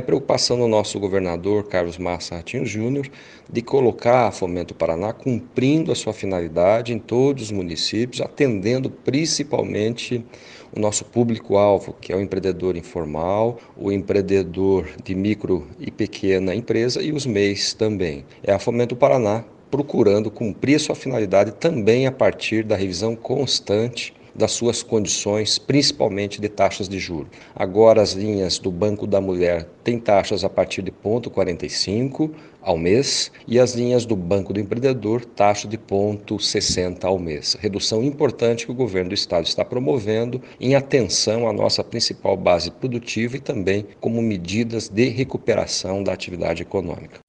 A preocupação do nosso governador Carlos Massa Ratinho Júnior de colocar a Fomento Paraná cumprindo a sua finalidade em todos os municípios, atendendo principalmente o nosso público-alvo, que é o empreendedor informal, o empreendedor de micro e pequena empresa e os MEIs também. É a Fomento Paraná procurando cumprir a sua finalidade também a partir da revisão constante das suas condições, principalmente de taxas de juros. Agora as linhas do Banco da Mulher têm taxas a partir de ponto 45 ao mês e as linhas do Banco do Empreendedor taxa de ponto 60 ao mês. Redução importante que o governo do estado está promovendo em atenção à nossa principal base produtiva e também como medidas de recuperação da atividade econômica.